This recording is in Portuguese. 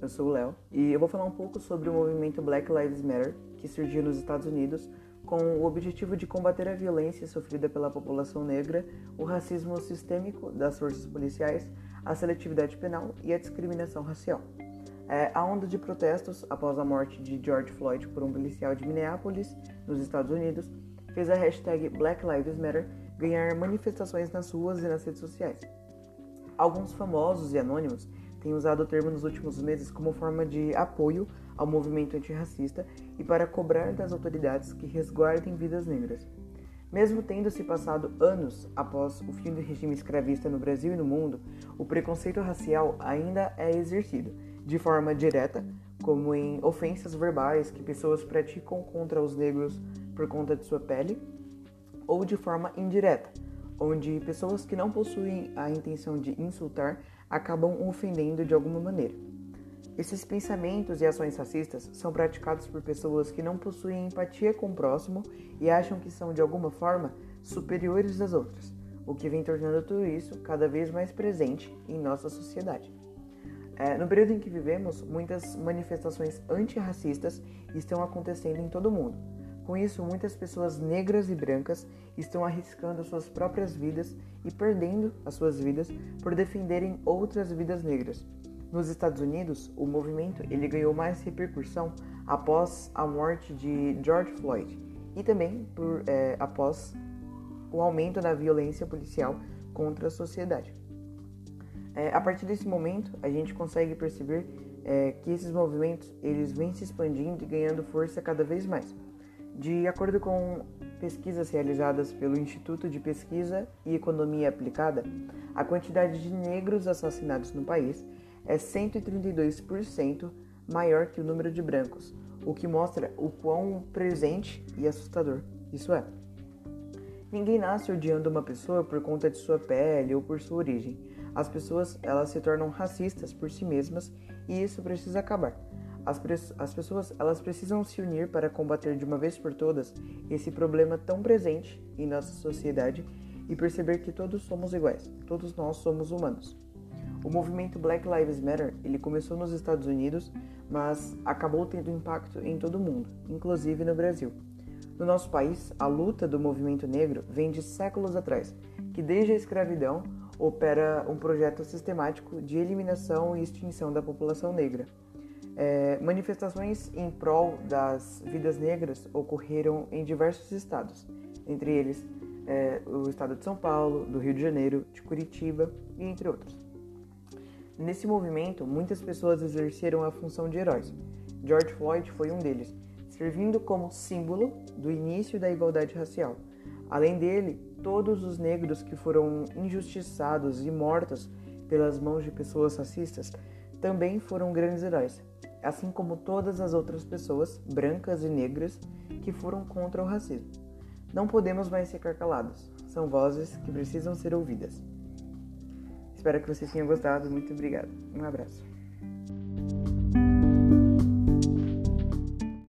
Eu sou o Léo e eu vou falar um pouco sobre o movimento Black Lives Matter, que surgiu nos Estados Unidos com o objetivo de combater a violência sofrida pela população negra, o racismo sistêmico das forças policiais, a seletividade penal e a discriminação racial. É, a onda de protestos após a morte de George Floyd por um policial de Minneapolis, nos Estados Unidos, fez a hashtag Black Lives Matter ganhar manifestações nas ruas e nas redes sociais. Alguns famosos e anônimos têm usado o termo nos últimos meses como forma de apoio ao movimento antirracista e para cobrar das autoridades que resguardem vidas negras. Mesmo tendo se passado anos após o fim do regime escravista no Brasil e no mundo, o preconceito racial ainda é exercido, de forma direta, como em ofensas verbais que pessoas praticam contra os negros por conta de sua pele, ou de forma indireta, onde pessoas que não possuem a intenção de insultar acabam ofendendo de alguma maneira. Esses pensamentos e ações racistas são praticados por pessoas que não possuem empatia com o próximo e acham que são de alguma forma superiores às outras, o que vem tornando tudo isso cada vez mais presente em nossa sociedade. É, no período em que vivemos, muitas manifestações antirracistas estão acontecendo em todo o mundo com isso, muitas pessoas negras e brancas estão arriscando suas próprias vidas e perdendo as suas vidas por defenderem outras vidas negras. Nos Estados Unidos, o movimento ele ganhou mais repercussão após a morte de George Floyd e também por, é, após o aumento da violência policial contra a sociedade. É, a partir desse momento, a gente consegue perceber é, que esses movimentos eles vêm se expandindo e ganhando força cada vez mais. De acordo com pesquisas realizadas pelo Instituto de Pesquisa e Economia Aplicada, a quantidade de negros assassinados no país é 132% maior que o número de brancos, o que mostra o quão presente e assustador isso é. Ninguém nasce odiando uma pessoa por conta de sua pele ou por sua origem. As pessoas elas se tornam racistas por si mesmas e isso precisa acabar. As, as pessoas elas precisam se unir para combater de uma vez por todas esse problema tão presente em nossa sociedade e perceber que todos somos iguais, todos nós somos humanos. O movimento Black Lives Matter ele começou nos Estados Unidos, mas acabou tendo impacto em todo o mundo, inclusive no Brasil. No nosso país, a luta do movimento negro vem de séculos atrás, que desde a escravidão opera um projeto sistemático de eliminação e extinção da população negra. É, manifestações em prol das vidas negras ocorreram em diversos estados, entre eles é, o estado de São Paulo, do Rio de Janeiro, de Curitiba e entre outros. Nesse movimento, muitas pessoas exerceram a função de heróis. George Floyd foi um deles, servindo como símbolo do início da igualdade racial. Além dele, todos os negros que foram injustiçados e mortos pelas mãos de pessoas racistas também foram grandes heróis, assim como todas as outras pessoas, brancas e negras, que foram contra o racismo. Não podemos mais ficar calados. São vozes que precisam ser ouvidas. Espero que vocês tenham gostado. Muito obrigado. Um abraço.